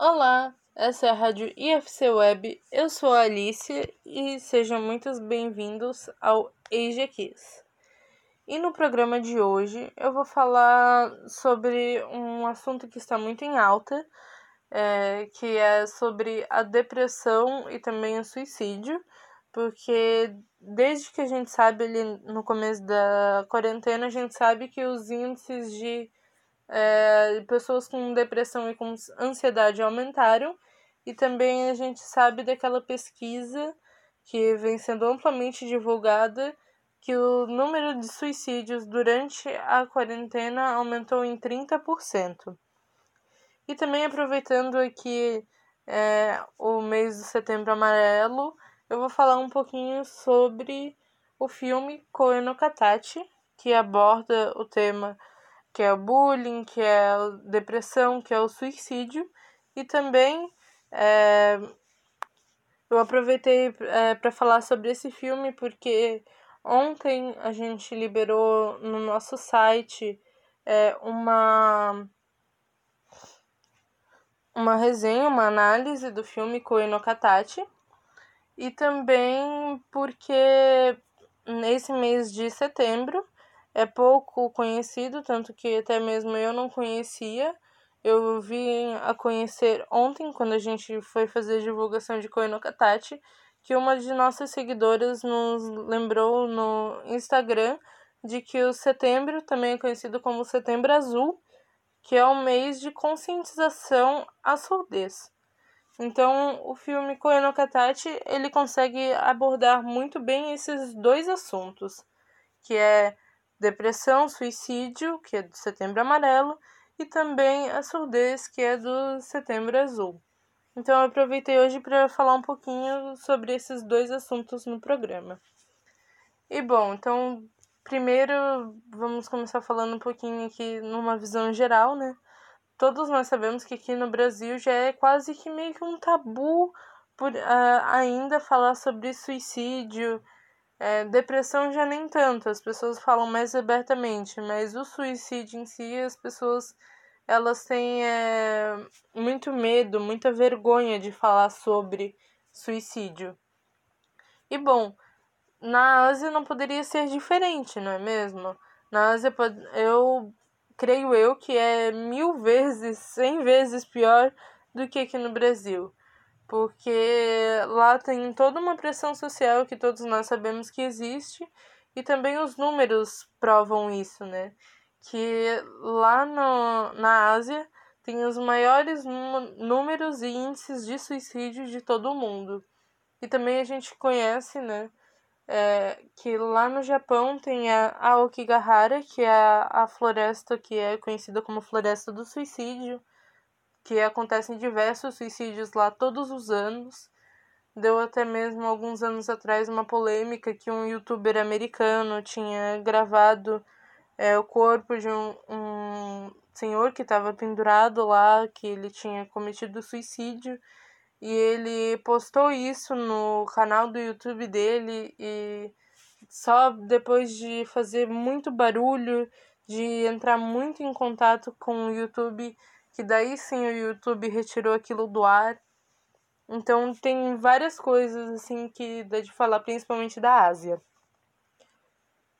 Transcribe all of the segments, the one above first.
Olá, essa é a Rádio IFC Web, eu sou a Alice e sejam muitos bem-vindos ao Asia Kiss. E no programa de hoje eu vou falar sobre um assunto que está muito em alta, é, que é sobre a depressão e também o suicídio, porque desde que a gente sabe ali no começo da quarentena, a gente sabe que os índices de é, pessoas com depressão e com ansiedade aumentaram, e também a gente sabe daquela pesquisa que vem sendo amplamente divulgada que o número de suicídios durante a quarentena aumentou em 30%. E também aproveitando aqui é, o mês de setembro amarelo, eu vou falar um pouquinho sobre o filme Koe no Katachi, que aborda o tema que é o bullying, que é a depressão, que é o suicídio. E também é, eu aproveitei é, para falar sobre esse filme porque ontem a gente liberou no nosso site é, uma uma resenha, uma análise do filme Koe no Katachi. E também porque nesse mês de setembro é pouco conhecido, tanto que até mesmo eu não conhecia. Eu vim a conhecer ontem, quando a gente foi fazer divulgação de Koinokatachi, que uma de nossas seguidoras nos lembrou no Instagram de que o setembro também é conhecido como Setembro Azul, que é o mês de conscientização à surdez. Então, o filme Koinokatachi, ele consegue abordar muito bem esses dois assuntos, que é depressão, suicídio, que é do Setembro Amarelo, e também a surdez, que é do Setembro Azul. Então, eu aproveitei hoje para falar um pouquinho sobre esses dois assuntos no programa. E bom, então, primeiro vamos começar falando um pouquinho aqui numa visão geral, né? Todos nós sabemos que aqui no Brasil já é quase que meio que um tabu por uh, ainda falar sobre suicídio, é, depressão já nem tanto, as pessoas falam mais abertamente, mas o suicídio em si, as pessoas elas têm é, muito medo, muita vergonha de falar sobre suicídio. E bom, na Ásia não poderia ser diferente, não é mesmo? Na Ásia, eu creio eu que é mil vezes, cem vezes pior do que aqui no Brasil porque lá tem toda uma pressão social que todos nós sabemos que existe e também os números provam isso, né? Que lá no, na Ásia tem os maiores números e índices de suicídio de todo o mundo. E também a gente conhece, né? É, que lá no Japão tem a Aokigahara, que é a, a floresta que é conhecida como Floresta do Suicídio que acontecem diversos suicídios lá todos os anos. Deu até mesmo alguns anos atrás uma polêmica que um youtuber americano tinha gravado é, o corpo de um, um senhor que estava pendurado lá, que ele tinha cometido suicídio. E ele postou isso no canal do YouTube dele e só depois de fazer muito barulho, de entrar muito em contato com o YouTube, que daí sim o YouTube retirou aquilo do ar. Então tem várias coisas assim que dá de falar, principalmente da Ásia.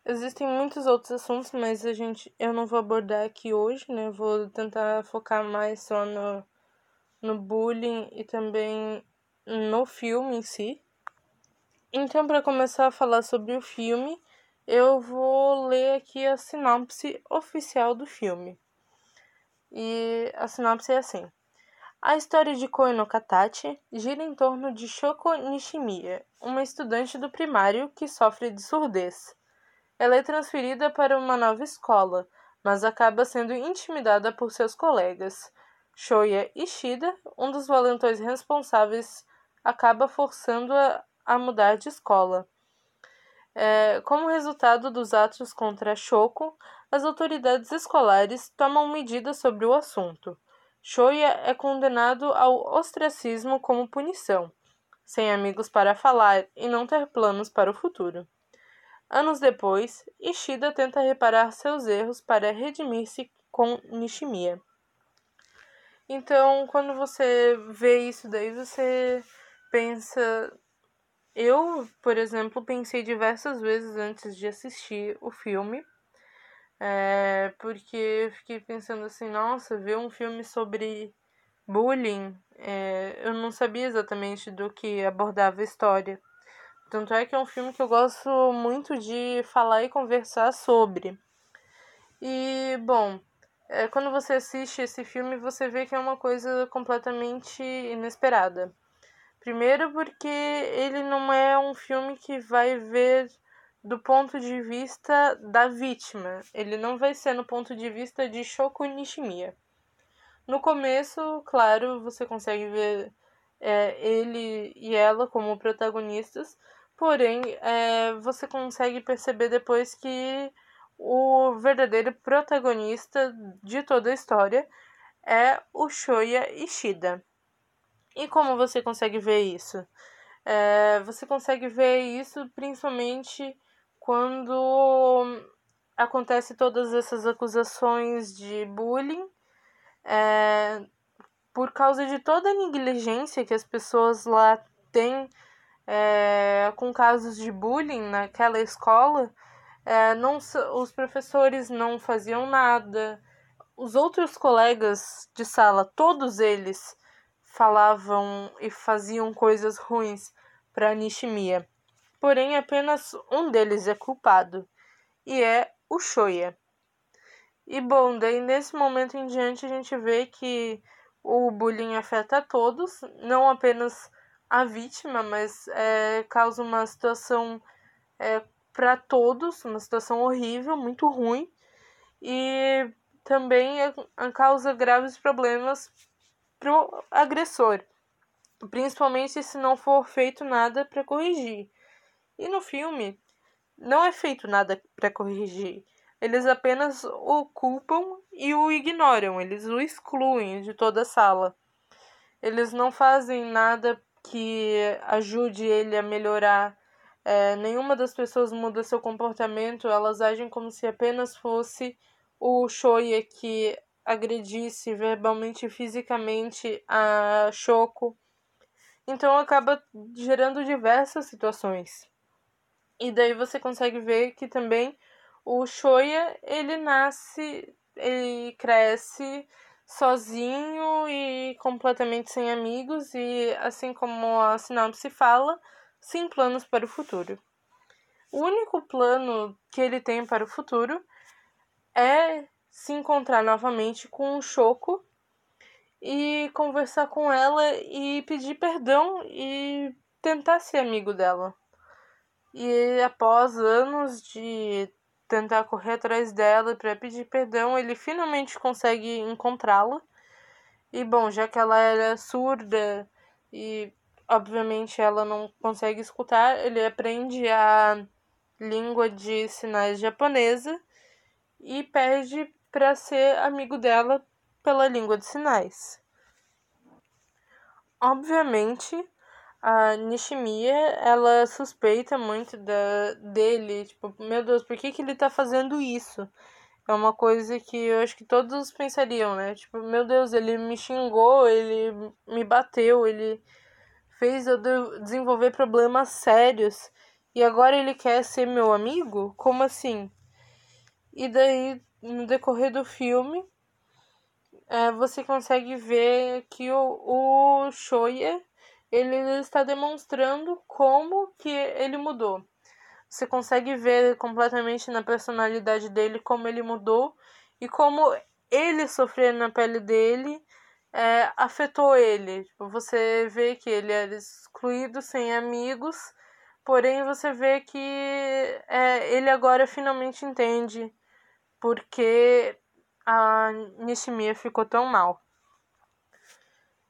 Existem muitos outros assuntos, mas a gente eu não vou abordar aqui hoje, né? Vou tentar focar mais só no, no bullying e também no filme em si. Então, para começar a falar sobre o filme, eu vou ler aqui a sinopse oficial do filme. E a sinopse é assim. A história de Koe no Katachi gira em torno de Shoko Nishimiya, uma estudante do primário que sofre de surdez. Ela é transferida para uma nova escola, mas acaba sendo intimidada por seus colegas. Shoya Ishida, um dos valentões responsáveis, acaba forçando-a a mudar de escola. É, como resultado dos atos contra Shoko, as autoridades escolares tomam medidas sobre o assunto. Shoya é condenado ao ostracismo como punição, sem amigos para falar e não ter planos para o futuro. Anos depois, Ishida tenta reparar seus erros para redimir-se com Nishimiya. Então, quando você vê isso daí, você pensa. Eu, por exemplo, pensei diversas vezes antes de assistir o filme. É, porque fiquei pensando assim, nossa, ver um filme sobre bullying, é, eu não sabia exatamente do que abordava a história. Tanto é que é um filme que eu gosto muito de falar e conversar sobre. E, bom, é, quando você assiste esse filme, você vê que é uma coisa completamente inesperada. Primeiro, porque ele não é um filme que vai ver do ponto de vista da vítima. Ele não vai ser no ponto de vista de Shoko Nishimiya. No começo, claro, você consegue ver é, ele e ela como protagonistas, porém, é, você consegue perceber depois que o verdadeiro protagonista de toda a história é o Shoya Ishida. E como você consegue ver isso? É, você consegue ver isso principalmente quando acontece todas essas acusações de bullying, é, por causa de toda a negligência que as pessoas lá têm é, com casos de bullying naquela escola, é, não, os professores não faziam nada, os outros colegas de sala, todos eles falavam e faziam coisas ruins para Nishimiya. Porém, apenas um deles é culpado, e é o Shoya. E bom, daí nesse momento em diante a gente vê que o bullying afeta a todos, não apenas a vítima, mas é, causa uma situação é, para todos, uma situação horrível, muito ruim, e também é, causa graves problemas para o agressor, principalmente se não for feito nada para corrigir. E no filme não é feito nada para corrigir. Eles apenas o culpam e o ignoram, eles o excluem de toda a sala. Eles não fazem nada que ajude ele a melhorar é, nenhuma das pessoas muda seu comportamento, elas agem como se apenas fosse o Shoya que agredisse verbalmente e fisicamente a Shoko. Então acaba gerando diversas situações. E daí você consegue ver que também o Shoya, ele nasce, ele cresce sozinho e completamente sem amigos e assim como a sinopse fala, sem planos para o futuro. O único plano que ele tem para o futuro é se encontrar novamente com o Choco e conversar com ela e pedir perdão e tentar ser amigo dela. E após anos de tentar correr atrás dela para pedir perdão, ele finalmente consegue encontrá-la. E bom, já que ela era surda e obviamente ela não consegue escutar, ele aprende a língua de sinais japonesa e pede para ser amigo dela pela língua de sinais. Obviamente, a Nishimiya, ela suspeita muito da, dele, tipo, meu Deus, por que, que ele tá fazendo isso? É uma coisa que eu acho que todos pensariam, né? Tipo, meu Deus, ele me xingou, ele me bateu, ele fez eu desenvolver problemas sérios e agora ele quer ser meu amigo? Como assim? E daí, no decorrer do filme, é, você consegue ver que o, o Shoya ele está demonstrando como que ele mudou. Você consegue ver completamente na personalidade dele como ele mudou e como ele sofreu na pele dele é, afetou ele. Tipo, você vê que ele era excluído, sem amigos, porém você vê que é, ele agora finalmente entende porque a Nishimiya ficou tão mal.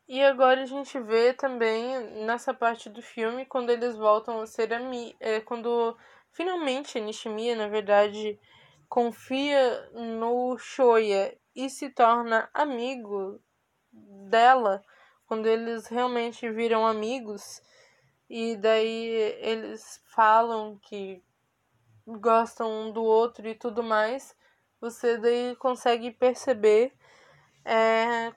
E agora a gente vê também nessa parte do filme quando eles voltam a ser amigos. É, quando finalmente Nishimiya, na verdade, confia no Shoya e se torna amigo dela quando eles realmente viram amigos e daí eles falam que gostam um do outro e tudo mais, você daí consegue perceber é,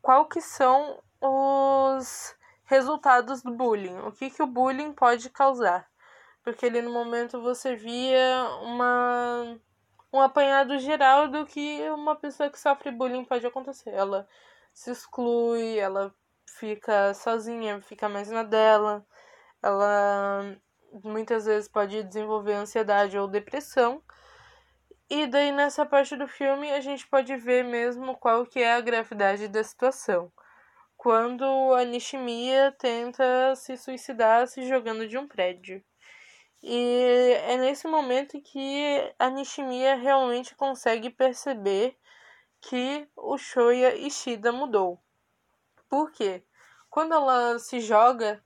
qual que são os resultados do bullying, o que, que o bullying pode causar. Porque ali no momento você via uma um apanhado geral do que uma pessoa que sofre bullying pode acontecer. Ela se exclui, ela fica sozinha, fica mais na dela, ela muitas vezes pode desenvolver ansiedade ou depressão. E daí nessa parte do filme a gente pode ver mesmo qual que é a gravidade da situação. Quando a Nishimiya tenta se suicidar se jogando de um prédio. E é nesse momento que a Nishimiya realmente consegue perceber que o Shoya Ishida mudou. Por quê? Quando ela se joga,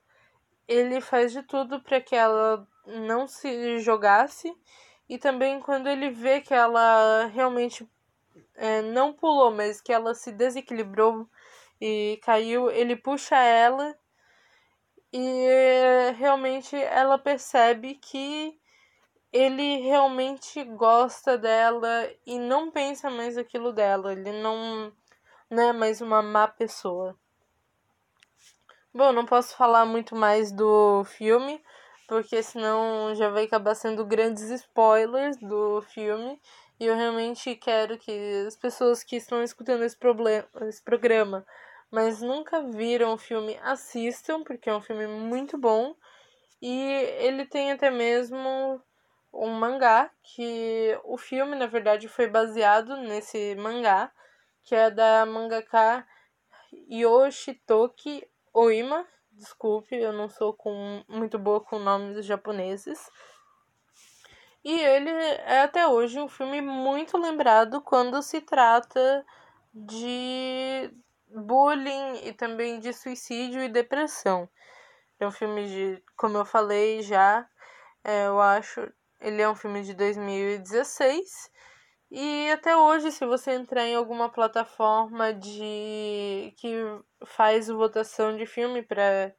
ele faz de tudo para que ela não se jogasse e também quando ele vê que ela realmente é, não pulou, mas que ela se desequilibrou e caiu, ele puxa ela e realmente ela percebe que ele realmente gosta dela e não pensa mais aquilo dela. Ele não, não é mais uma má pessoa. Bom, não posso falar muito mais do filme, porque senão já vai acabar sendo grandes spoilers do filme. E eu realmente quero que as pessoas que estão escutando esse, problema, esse programa, mas nunca viram o filme, assistam, porque é um filme muito bom. E ele tem até mesmo um mangá, que o filme, na verdade, foi baseado nesse mangá, que é da mangaka Yoshitoki Oima, desculpe, eu não sou com, muito boa com nomes japoneses. E ele é até hoje um filme muito lembrado quando se trata de bullying e também de suicídio e depressão. É um filme de, como eu falei já, é, eu acho, ele é um filme de 2016 e até hoje, se você entrar em alguma plataforma de que faz votação de filme para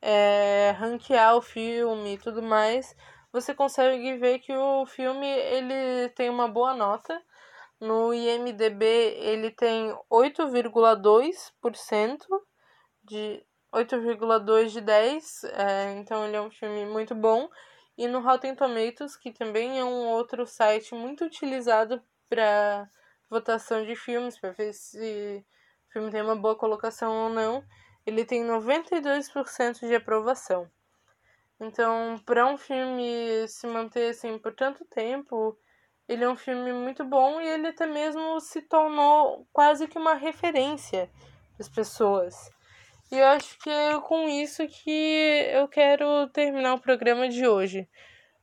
é, ranquear o filme e tudo mais, você consegue ver que o filme ele tem uma boa nota. No IMDb ele tem 8,2% de 8,2 de 10, é, então ele é um filme muito bom e no Rotten Tomatoes, que também é um outro site muito utilizado para votação de filmes, para ver se o filme tem uma boa colocação ou não, ele tem 92% de aprovação. Então, para um filme se manter assim por tanto tempo, ele é um filme muito bom e ele até mesmo se tornou quase que uma referência das pessoas. E eu acho que é com isso que eu quero terminar o programa de hoje.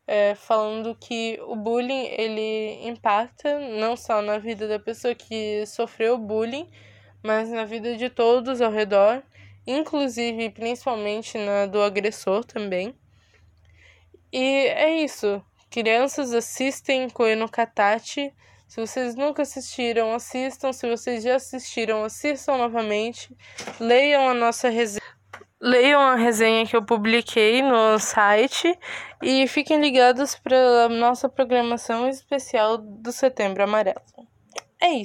É, falando que o bullying ele impacta não só na vida da pessoa que sofreu bullying, mas na vida de todos ao redor, inclusive principalmente na do agressor também. E é isso. Crianças assistem Koe Katachi se vocês nunca assistiram, assistam. Se vocês já assistiram, assistam novamente. Leiam a nossa resenha. Leiam a resenha que eu publiquei no site e fiquem ligados para a nossa programação especial do Setembro Amarelo.